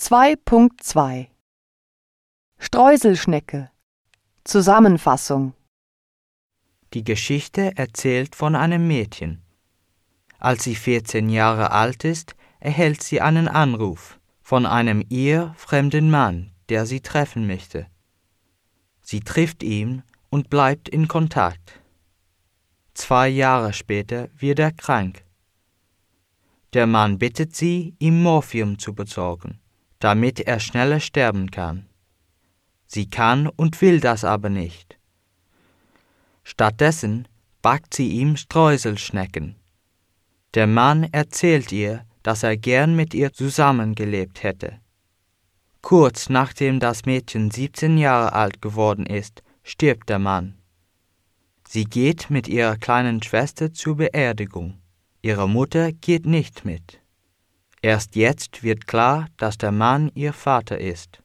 2.2 Streuselschnecke Zusammenfassung Die Geschichte erzählt von einem Mädchen. Als sie 14 Jahre alt ist, erhält sie einen Anruf von einem ihr fremden Mann, der sie treffen möchte. Sie trifft ihn und bleibt in Kontakt. Zwei Jahre später wird er krank. Der Mann bittet sie, ihm Morphium zu besorgen, damit er schneller sterben kann. Sie kann und will das aber nicht. Stattdessen backt sie ihm Streuselschnecken. Der Mann erzählt ihr, dass er gern mit ihr zusammengelebt hätte. Kurz nachdem das Mädchen 17 Jahre alt geworden ist, stirbt der Mann. Sie geht mit ihrer kleinen Schwester zur Beerdigung. Ihre Mutter geht nicht mit. Erst jetzt wird klar, dass der Mann ihr Vater ist.